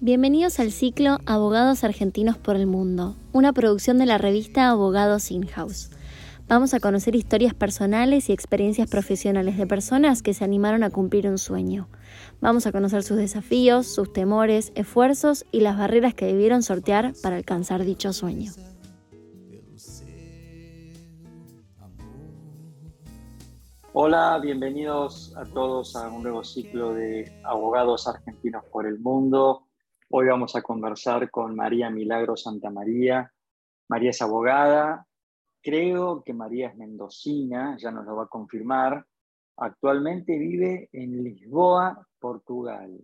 Bienvenidos al ciclo Abogados Argentinos por el Mundo, una producción de la revista Abogados In-House. Vamos a conocer historias personales y experiencias profesionales de personas que se animaron a cumplir un sueño. Vamos a conocer sus desafíos, sus temores, esfuerzos y las barreras que debieron sortear para alcanzar dicho sueño. Hola, bienvenidos a todos a un nuevo ciclo de Abogados Argentinos por el Mundo. Hoy vamos a conversar con María Milagro Santa María. María es abogada, Creo que María es mendocina, ya nos lo va a confirmar. Actualmente vive en Lisboa, Portugal,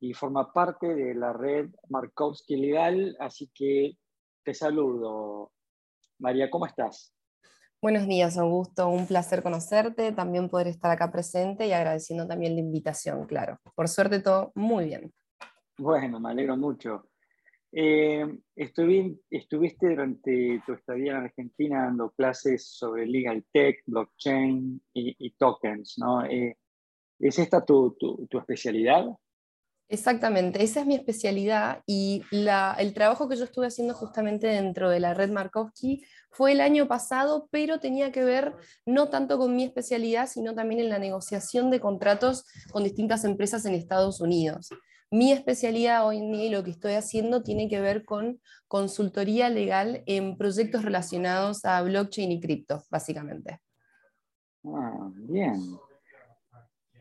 y forma parte de la red Markowski Legal, así que te saludo. María, ¿cómo estás? Buenos días, Augusto. Un placer conocerte, también poder estar acá presente y agradeciendo también la invitación, claro. Por suerte todo muy bien. Bueno, me alegro mucho. Eh, estuviste durante tu estadía en Argentina dando clases sobre legal tech, blockchain y, tokens, ¿no? Eh, ¿Es esta tu, especialidad? Exactamente, esa es mi especialidad y el trabajo que yo estuve haciendo justamente dentro de la red Markowski fue el año pasado, pero tenía que ver no tanto con mi especialidad, sino también en la negociación de contratos con distintas empresas en Estados Unidos. Mi especialidad hoy en día y lo que estoy haciendo tiene que ver con consultoría legal en proyectos relacionados a blockchain y cripto, básicamente. Ah, bien.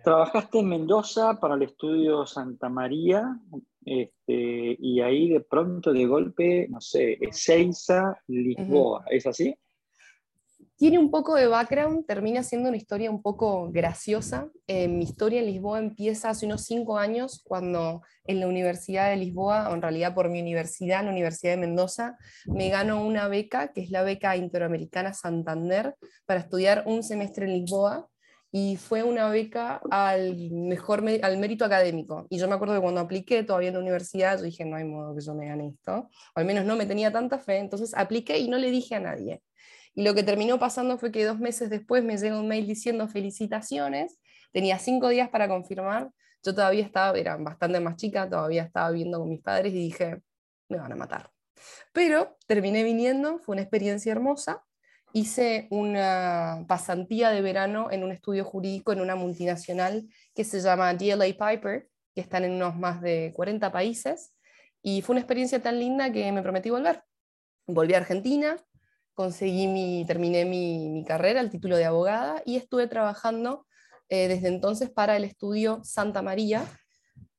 Trabajaste en Mendoza para el estudio Santa María este, y ahí de pronto, de golpe, no sé, Ezeiza, Lisboa, ¿es así? Tiene un poco de background, termina siendo una historia un poco graciosa. Eh, mi historia en Lisboa empieza hace unos cinco años, cuando en la Universidad de Lisboa, o en realidad por mi universidad, la Universidad de Mendoza, me gano una beca, que es la beca Interamericana Santander, para estudiar un semestre en Lisboa. Y fue una beca al mejor al mérito académico. Y yo me acuerdo que cuando apliqué todavía en la universidad, yo dije, no hay modo que yo me gane esto. O al menos no me tenía tanta fe. Entonces apliqué y no le dije a nadie. Y lo que terminó pasando fue que dos meses después me llegó un mail diciendo felicitaciones, tenía cinco días para confirmar, yo todavía estaba, era bastante más chica, todavía estaba viviendo con mis padres y dije, me van a matar. Pero terminé viniendo, fue una experiencia hermosa, hice una pasantía de verano en un estudio jurídico en una multinacional que se llama DLA Piper, que están en unos más de 40 países, y fue una experiencia tan linda que me prometí volver. Volví a Argentina, conseguí mi, terminé mi, carrera, el título de abogada, y estuve trabajando eh, desde entonces para el estudio Santa María,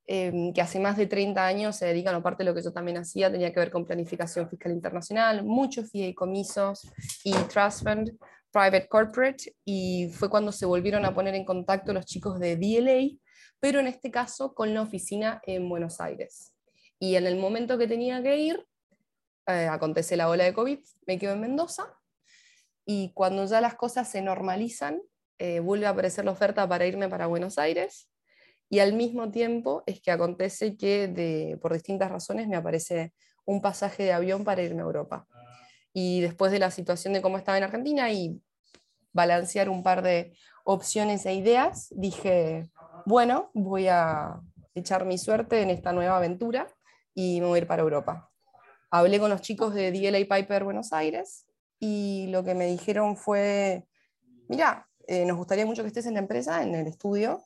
em, que hace más de 30 años se dedican, aparte de lo que yo también hacía, tenía que ver con planificación fiscal internacional, muchos fideicomisos y trust fund, private corporate, y fue cuando se volvieron a poner en contacto los chicos de DLA, pero en este caso con la oficina en Buenos Aires. Y en el momento que tenía que ir, eh, acontece la ola de COVID, me quedo en Mendoza y cuando ya las cosas se normalizan, eh, vuelve a aparecer la oferta para irme para Buenos Aires y al mismo tiempo es que acontece que por distintas razones me aparece un pasaje de avión para irme a Europa. Y después de la situación de cómo estaba en Argentina y balancear un par de opciones e ideas, dije, bueno, voy a echar mi suerte en esta nueva aventura y me voy a ir para Europa hablé con los chicos de DLA Piper Buenos Aires y lo que me dijeron fue, mira, eh, nos gustaría mucho que estés en la empresa, en el estudio.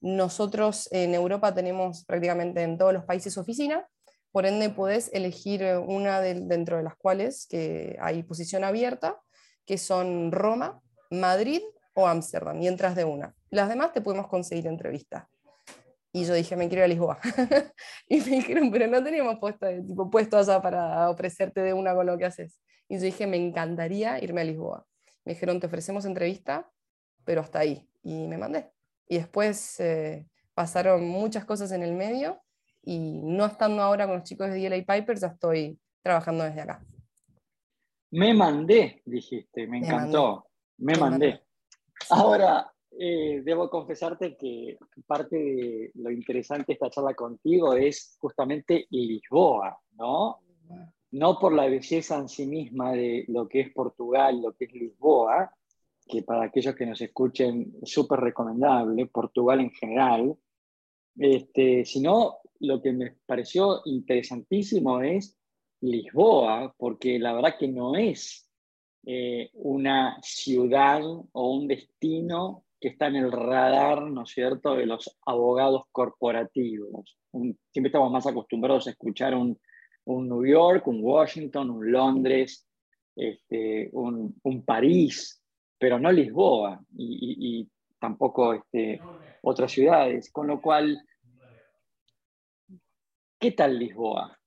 Nosotros en Europa tenemos prácticamente en todos los países oficina, por ende puedes elegir una dentro de las cuales que hay posición abierta, que son Roma, Madrid o Ámsterdam, y entras de una. Las demás te podemos conseguir entrevista. Y yo dije, me quiero ir a Lisboa. y me dijeron, pero no tenemos puesto, tipo, puesto allá para ofrecerte de una con lo que haces. Y yo dije, me encantaría irme a Lisboa. Me dijeron, te ofrecemos entrevista, pero hasta ahí. Y me mandé. Y después eh, pasaron muchas cosas en el medio y no estando ahora con los chicos de DLA Piper, ya estoy trabajando desde acá. Me mandé, dijiste, me encantó. Me, mandé. Ahora, eh, debo confesarte que parte de lo interesante de esta charla contigo es justamente Lisboa, ¿no? No por la belleza en sí misma de lo que es Portugal, lo que es Lisboa, que para aquellos que nos escuchen, súper recomendable, Portugal en general, este, sino lo que me pareció interesantísimo es Lisboa, porque la verdad que no es eh, una ciudad o un destino que está en el radar, ¿no es cierto?, de los abogados corporativos. siempre estamos más acostumbrados a escuchar un, un New York, un Washington, un Londres, este, un, un, París, pero no Lisboa y, y, tampoco este, otras ciudades. Con lo cual, ¿qué tal Lisboa?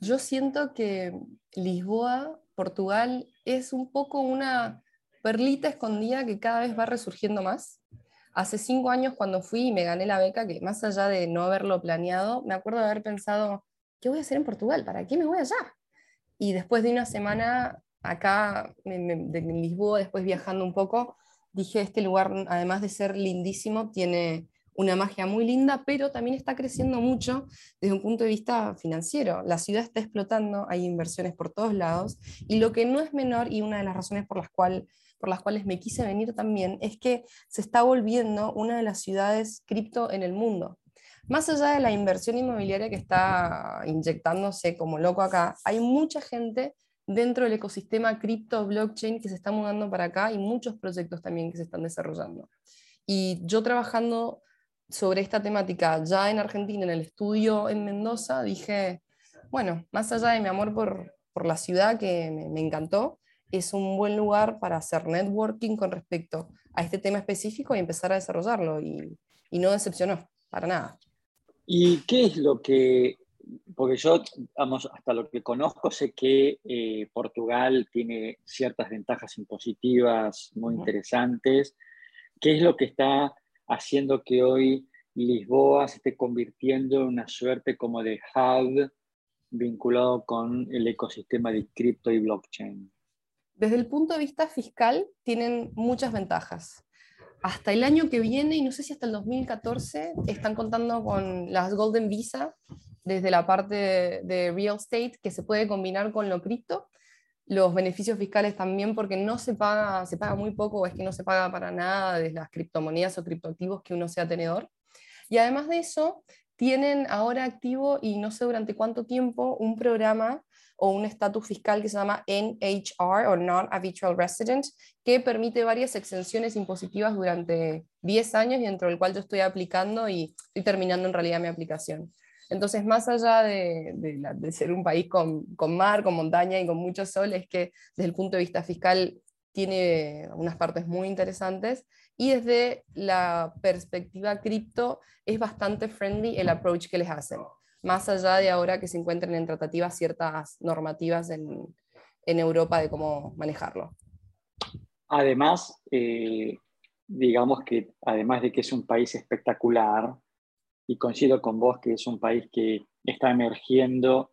Yo siento que Lisboa, Portugal, es un poco una perlita escondida que cada vez va resurgiendo más. Hace cinco años cuando fui y me gané la beca, que más allá de no haberlo planeado, me acuerdo de haber pensado, ¿qué voy a hacer en Portugal? ¿Para qué me voy allá? Y después de una semana acá en, Lisboa, después viajando un poco, dije, este lugar, además de ser lindísimo, tiene una magia muy linda, pero también está creciendo mucho desde un punto de vista financiero. La ciudad está explotando, hay inversiones por todos lados, y lo que no es menor, y una de las razones por las cuales por las cuales me quise venir también, es que se está volviendo una de las ciudades cripto en el mundo. Más allá de la inversión inmobiliaria que está inyectándose como loco acá, hay mucha gente dentro del ecosistema cripto, blockchain que se está mudando para acá y muchos proyectos también que se están desarrollando. Y yo trabajando sobre esta temática ya en Argentina, en el estudio en Mendoza, dije, bueno, más allá de mi amor por, por la ciudad que me, me encantó, es un buen lugar para hacer networking con respecto a este tema específico y empezar a desarrollarlo. Y, y no decepcionó, para nada. ¿Y qué es lo que, porque yo, vamos, hasta lo que conozco, sé que eh, Portugal tiene ciertas ventajas impositivas muy interesantes. ¿Qué es lo que está haciendo que hoy Lisboa se esté convirtiendo en una suerte como de hub vinculado con el ecosistema de cripto y blockchain? Desde el punto de vista fiscal, tienen muchas ventajas. Hasta el año que viene, y no sé si hasta el 2014, están contando con las Golden Visa desde la parte de real estate que se puede combinar con lo cripto. Los beneficios fiscales también, porque no se paga, se paga muy poco, o es que no se paga para nada de las criptomonedas o criptoactivos que uno sea tenedor. Y además de eso, tienen ahora activo, y no sé durante cuánto tiempo, un programa o un estatus fiscal que se llama NHR o Non-Habitual Resident, que permite varias exenciones impositivas durante 10 años y dentro del cual yo estoy aplicando y terminando en realidad mi aplicación. Entonces, más allá de, de, ser un país con, con, mar, con montaña y con mucho sol, es que desde el punto de vista fiscal tiene unas partes muy interesantes y desde la perspectiva cripto es bastante friendly el approach que les hacen más allá de ahora que se encuentren en tratativas ciertas normativas en, en Europa de cómo manejarlo. Además, eh, digamos que además de que es un país espectacular, y coincido con vos que es un país que está emergiendo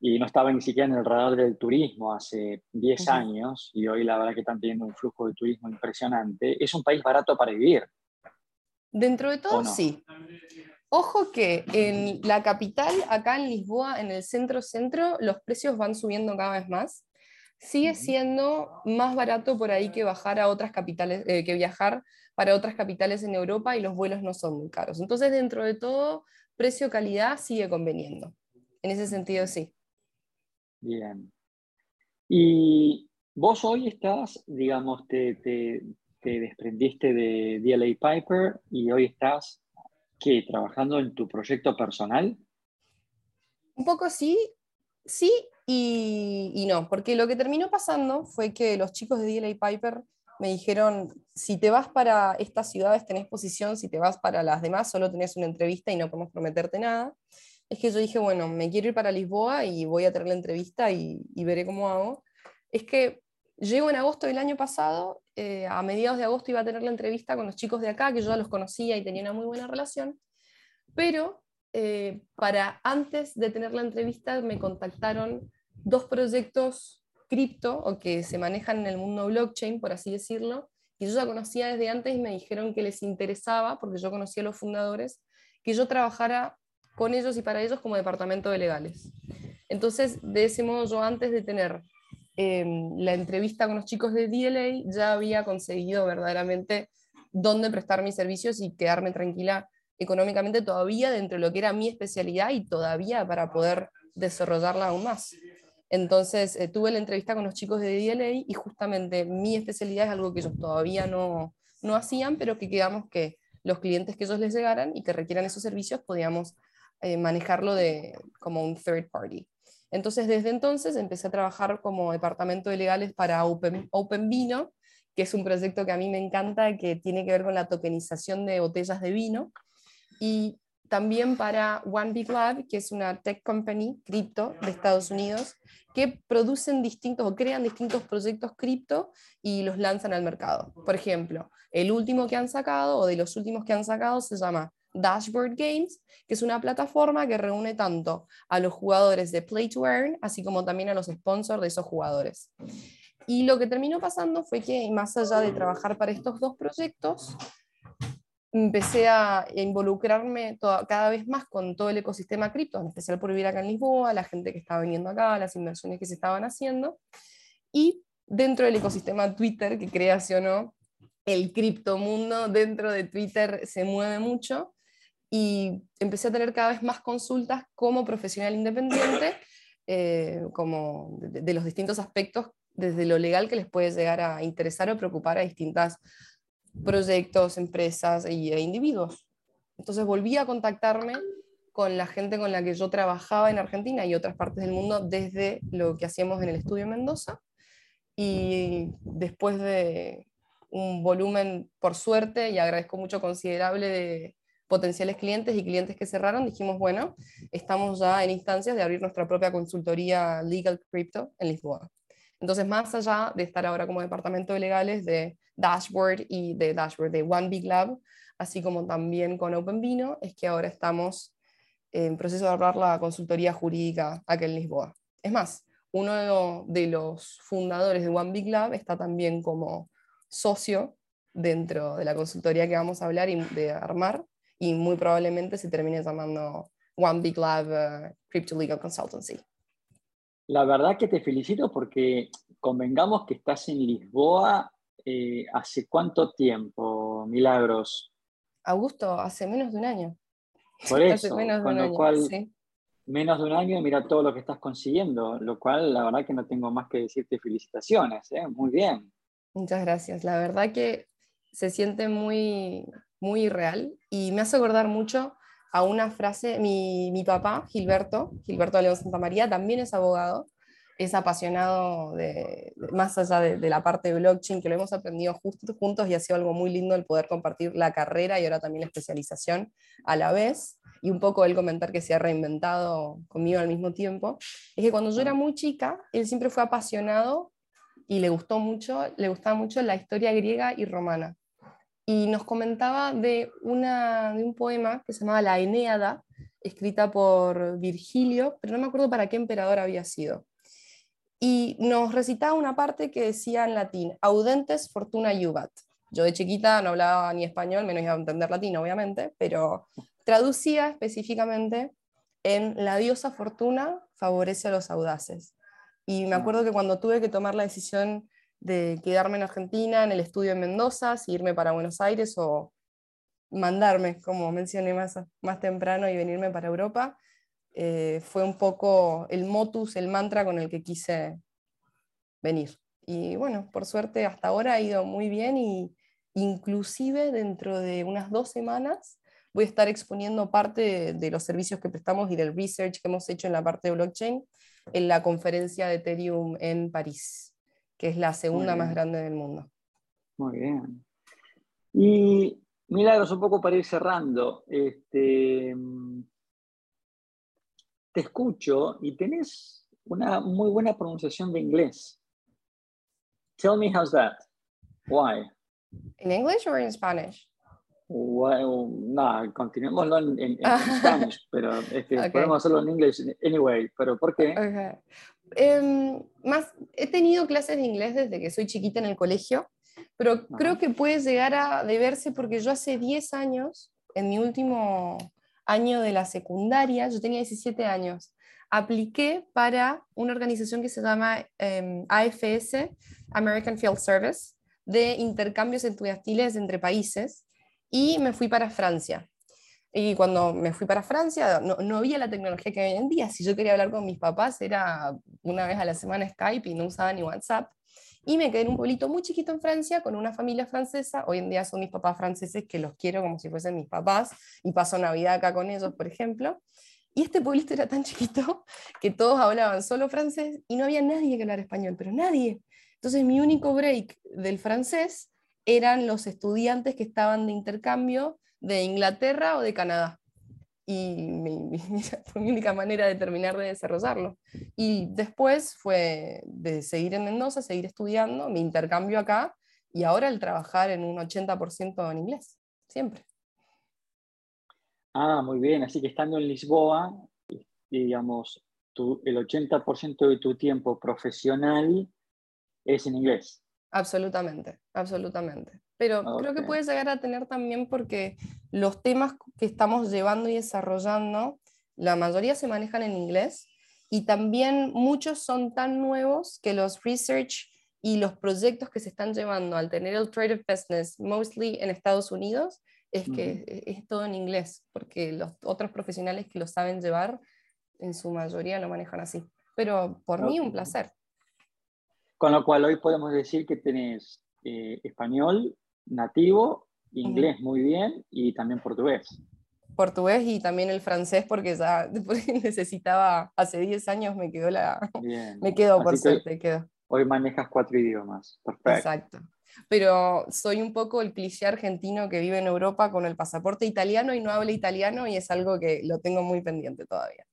y no estaba ni siquiera en el radar del turismo hace 10 años, y hoy la verdad que están teniendo un flujo de turismo impresionante, es un país barato para vivir. Dentro de todo, sí. Ojo que en la capital, acá en Lisboa, en el centro-centro, los precios van subiendo cada vez más. Sigue siendo más barato por ahí que, bajar a otras capitales, eh, que viajar para otras capitales en Europa y los vuelos no son muy caros. Entonces, dentro de todo, precio-calidad sigue conveniendo. En ese sentido, sí. Bien. Y vos hoy estás, digamos, te, te, te desprendiste de DLA Piper y hoy estás ¿Qué? ¿Trabajando en tu proyecto personal? Un poco sí, sí y, no, porque lo que terminó pasando fue que los chicos de DLA Piper me dijeron, si te vas para estas ciudades tenés posición, si te vas para las demás solo tenés una entrevista y no podemos prometerte nada. Es que yo dije, bueno, me quiero ir para Lisboa y voy a tener la entrevista y, veré cómo hago. Es que Llego en agosto del año pasado, eh, a mediados de agosto iba a tener la entrevista con los chicos de acá, que yo ya los conocía y tenía una muy buena relación, pero eh, para antes de tener la entrevista me contactaron dos proyectos cripto o que se manejan en el mundo blockchain, por así decirlo, y yo ya conocía desde antes y me dijeron que les interesaba, porque yo conocía a los fundadores, que yo trabajara con ellos y para ellos como departamento de legales. Entonces, de ese modo, yo antes de tener em, la entrevista con los chicos de DLA, ya había conseguido verdaderamente dónde prestar mis servicios y quedarme tranquila económicamente todavía dentro de lo que era mi especialidad y todavía para poder desarrollarla aún más. Entonces eh, tuve la entrevista con los chicos de DLA y justamente mi especialidad es algo que ellos todavía no, no hacían, pero que quedamos que los clientes que ellos les llegaran y que requieran esos servicios podíamos eh, manejarlo de, como un third party. Entonces, desde entonces empecé a trabajar como departamento de legales para Open, Open Vino, que es un proyecto que a mí me encanta, que tiene que ver con la tokenización de botellas de vino. Y también para One Big Lab, que es una tech company cripto de Estados Unidos, que producen distintos o crean distintos proyectos cripto y los lanzan al mercado. Por ejemplo, el último que han sacado o de los últimos que han sacado se llama Dashboard Games, que es una plataforma que reúne tanto a los jugadores de Play to Earn, así como también a los sponsors de esos jugadores. Y lo que terminó pasando fue que, más allá de trabajar para estos dos proyectos, empecé a involucrarme cada vez más con todo el ecosistema cripto, en especial por vivir acá en Lisboa, la gente que estaba viniendo acá, las inversiones que se estaban haciendo. Y dentro del ecosistema Twitter, que no, el criptomundo dentro de Twitter se mueve mucho y empecé a tener cada vez más consultas como profesional independiente, eh, como de, los distintos aspectos, desde lo legal que les puede llegar a interesar o preocupar a distintos proyectos, empresas e individuos. Entonces volví a contactarme con la gente con la que yo trabajaba en Argentina y otras partes del mundo desde lo que hacíamos en el estudio Mendoza. Y después de un volumen, por suerte, y agradezco mucho considerable de, potenciales clientes y clientes que cerraron, dijimos, bueno, estamos ya en instancias de abrir nuestra propia consultoría Legal Crypto en Lisboa. Entonces, más allá de estar ahora como departamento de legales de Dashboard y de Dashboard de One Big Lab, así como también con Open Vino, es que ahora estamos en proceso de abrir la consultoría jurídica aquí en Lisboa. Es más, uno de los fundadores de One Big Lab está también como socio dentro de la consultoría que vamos a hablar y de armar, y muy probablemente se termine llamando One Big Lab uh, Crypto Legal Consultancy. La verdad que te felicito porque convengamos que estás en Lisboa eh, hace cuánto tiempo, Milagros. Augusto, hace menos de un año. Por eso, con lo cual, menos de un año y mira todo lo que estás consiguiendo, lo cual la verdad que no tengo más que decirte felicitaciones, ¿eh? muy bien. Muchas gracias, la verdad que se siente muy, muy real y me hace acordar mucho a una frase, mi, mi papá, Gilberto, Gilberto León Santa María, también es abogado, es apasionado de, más allá de, la parte de blockchain, que lo hemos aprendido justo, juntos y ha sido algo muy lindo el poder compartir la carrera y ahora también la especialización a la vez, y un poco el comentar que se ha reinventado conmigo al mismo tiempo, es que cuando yo era muy chica, él siempre fue apasionado y le gustó mucho, le gustaba mucho la historia griega y romana y nos comentaba de, una, de un poema que se llamaba La Eneada, escrita por Virgilio, pero no me acuerdo para qué emperador había sido. Y nos recitaba una parte que decía en latín, audentes fortuna iubat. Yo de chiquita no hablaba ni español, menos iba a entender latín, obviamente, pero traducía específicamente en la diosa fortuna favorece a los audaces. Y me acuerdo que cuando tuve que tomar la decisión de quedarme en Argentina, en el estudio en Mendoza, si irme para Buenos Aires o mandarme, como mencioné más, más temprano, y venirme para Europa, eh, fue un poco el motus, el mantra con el que quise venir. Y bueno, por suerte hasta ahora ha ido muy bien y inclusive dentro de unas dos semanas voy a estar exponiendo parte de, de los servicios que prestamos y del research que hemos hecho en la parte de blockchain en la conferencia de Ethereum en París que es la segunda más grande del mundo. Muy bien. Y Milagros, un poco para ir cerrando, este, te escucho y tenés una muy buena pronunciación de inglés. Tell me how's that? Why? In English or in Spanish? Well, no, continuémoslo en, en, Spanish, pero este, podemos hacerlo en inglés anyway. Pero ¿por qué? Okay. Em, más, he tenido clases de inglés desde que soy chiquita en el colegio, pero creo que puede llegar a deberse porque yo hace 10 años, en mi último año de la secundaria, yo tenía 17 años, apliqué para una organización que se llama em, AFS, American Field Service, de intercambios estudiantiles entre países, y me fui para Francia. Y cuando me fui para Francia, no, no, había la tecnología que hay hoy en día. Si yo quería hablar con mis papás, era una vez a la semana Skype y no usaba ni WhatsApp. Y me quedé en un pueblito muy chiquito en Francia con una familia francesa. Hoy en día son mis papás franceses que los quiero como si fuesen mis papás y paso Navidad acá con ellos, por ejemplo. Y este pueblito era tan chiquito que todos hablaban solo francés y no había nadie que hablara español, pero nadie. Entonces mi único break del francés eran los estudiantes que estaban de intercambio de Inglaterra o de Canadá. Y fue mi única manera de terminar de desarrollarlo. Y después fue de seguir en Mendoza, seguir estudiando, mi intercambio acá y ahora el trabajar en un 80% en inglés, siempre. Ah, muy bien. Así que estando en Lisboa, digamos, el 80% de tu tiempo profesional es en inglés. Absolutamente, absolutamente. Pero creo que puede llegar a tener también porque los temas que estamos llevando y desarrollando, la mayoría se manejan en inglés y también muchos son tan nuevos que los research y los proyectos que se están llevando al tener el trade of business mostly en Estados Unidos es que e, es, todo en inglés, porque los otros profesionales que lo saben llevar, en su mayoría lo manejan así. Pero por mí un placer. Con lo cual hoy podemos decir que tenés eh, español nativo, inglés muy bien y también portugués. Portugués y también el francés porque ya necesitaba, hace 10 años me quedó la... Me quedó por suerte, quedó. Hoy manejas cuatro idiomas. Perfecto. Exacto pero soy un poco el cliché argentino que vive en Europa con el pasaporte italiano y no habla italiano y es algo que lo tengo muy pendiente todavía.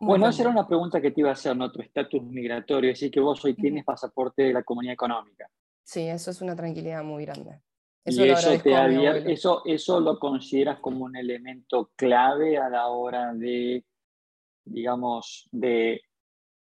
Bueno, esa era una pregunta que te iba a hacer, ¿no? Tu estatus migratorio, es decir, que vos hoy tienes pasaporte de la comunidad económica. Sí, eso es una tranquilidad muy grande. Eso, y eso, te eso, eso lo consideras como un elemento clave a la hora de, digamos, de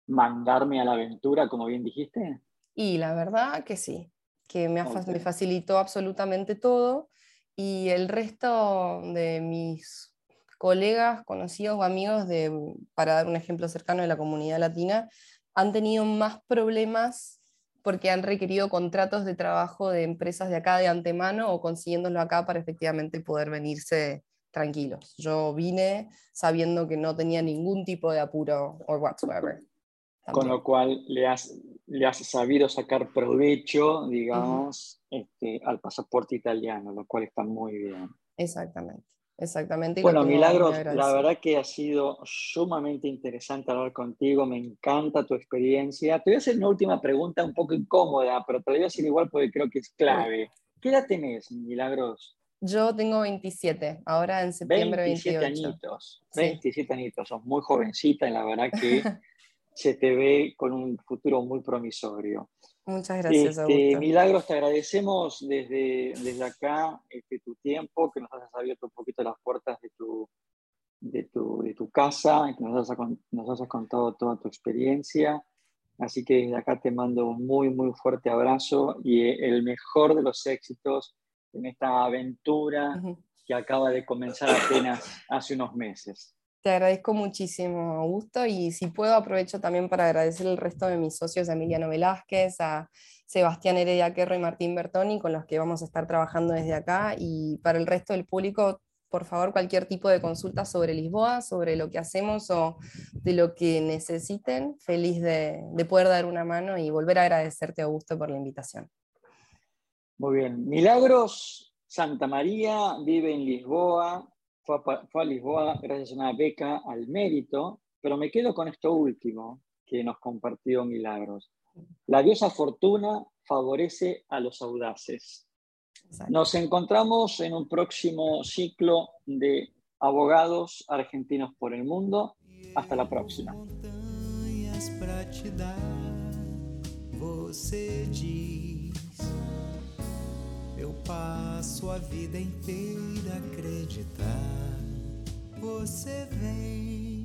mandarme a la aventura, como bien dijiste. Y la verdad que sí, que me, me facilitó absolutamente todo y el resto de mis colegas, conocidos o amigos, de, para dar un ejemplo cercano de la comunidad latina, han tenido más problemas porque han requerido contratos de trabajo de empresas de acá de antemano o consiguiéndolo acá para efectivamente poder venirse tranquilos. Yo vine sabiendo que no tenía ningún tipo de apuro o whatsoever. Con lo cual le has, le has sabido sacar provecho, digamos, este, al pasaporte italiano, lo cual está muy bien. Exactamente, exactamente. Bueno, Milagros, la verdad que ha sido sumamente interesante hablar contigo, me encanta tu experiencia. Te voy a hacer una última pregunta un poco incómoda, pero te la voy a hacer igual porque creo que es clave. ¿Qué edad tenés, Milagros? Yo tengo 27, ahora en septiembre 27 añitos, 27 añitos, sos muy jovencita y la verdad que se te ve con un futuro muy promisorio. Muchas gracias. Este, Milagros, te agradecemos desde, desde acá este, tu tiempo, que nos has abierto un poquito las puertas de tu, de tu, de tu casa, que nos has, nos has contado toda tu experiencia. Así que desde acá te mando un muy, muy fuerte abrazo y el mejor de los éxitos en esta aventura que acaba de comenzar apenas hace unos meses. Te agradezco muchísimo, Augusto, y si puedo aprovecho también para agradecer el resto de mis socios, a Emiliano Velázquez, a Sebastián Heredia Querro y Martín Bertoni, con los que vamos a estar trabajando desde acá, y para el resto del público, por favor, cualquier tipo de consulta sobre Lisboa, sobre lo que hacemos o de lo que necesiten, feliz de, de poder dar una mano y volver a agradecerte, Augusto, por la invitación. Muy bien. Milagros Santa María vive en Lisboa, fue a, Lisboa gracias a una beca al mérito, pero me quedo con esto último que nos compartió Milagros. La diosa fortuna favorece a los audaces. Nos encontramos en un próximo ciclo de abogados argentinos por el mundo. Hasta la próxima. Eu passo a vida inteira acreditar. Você vem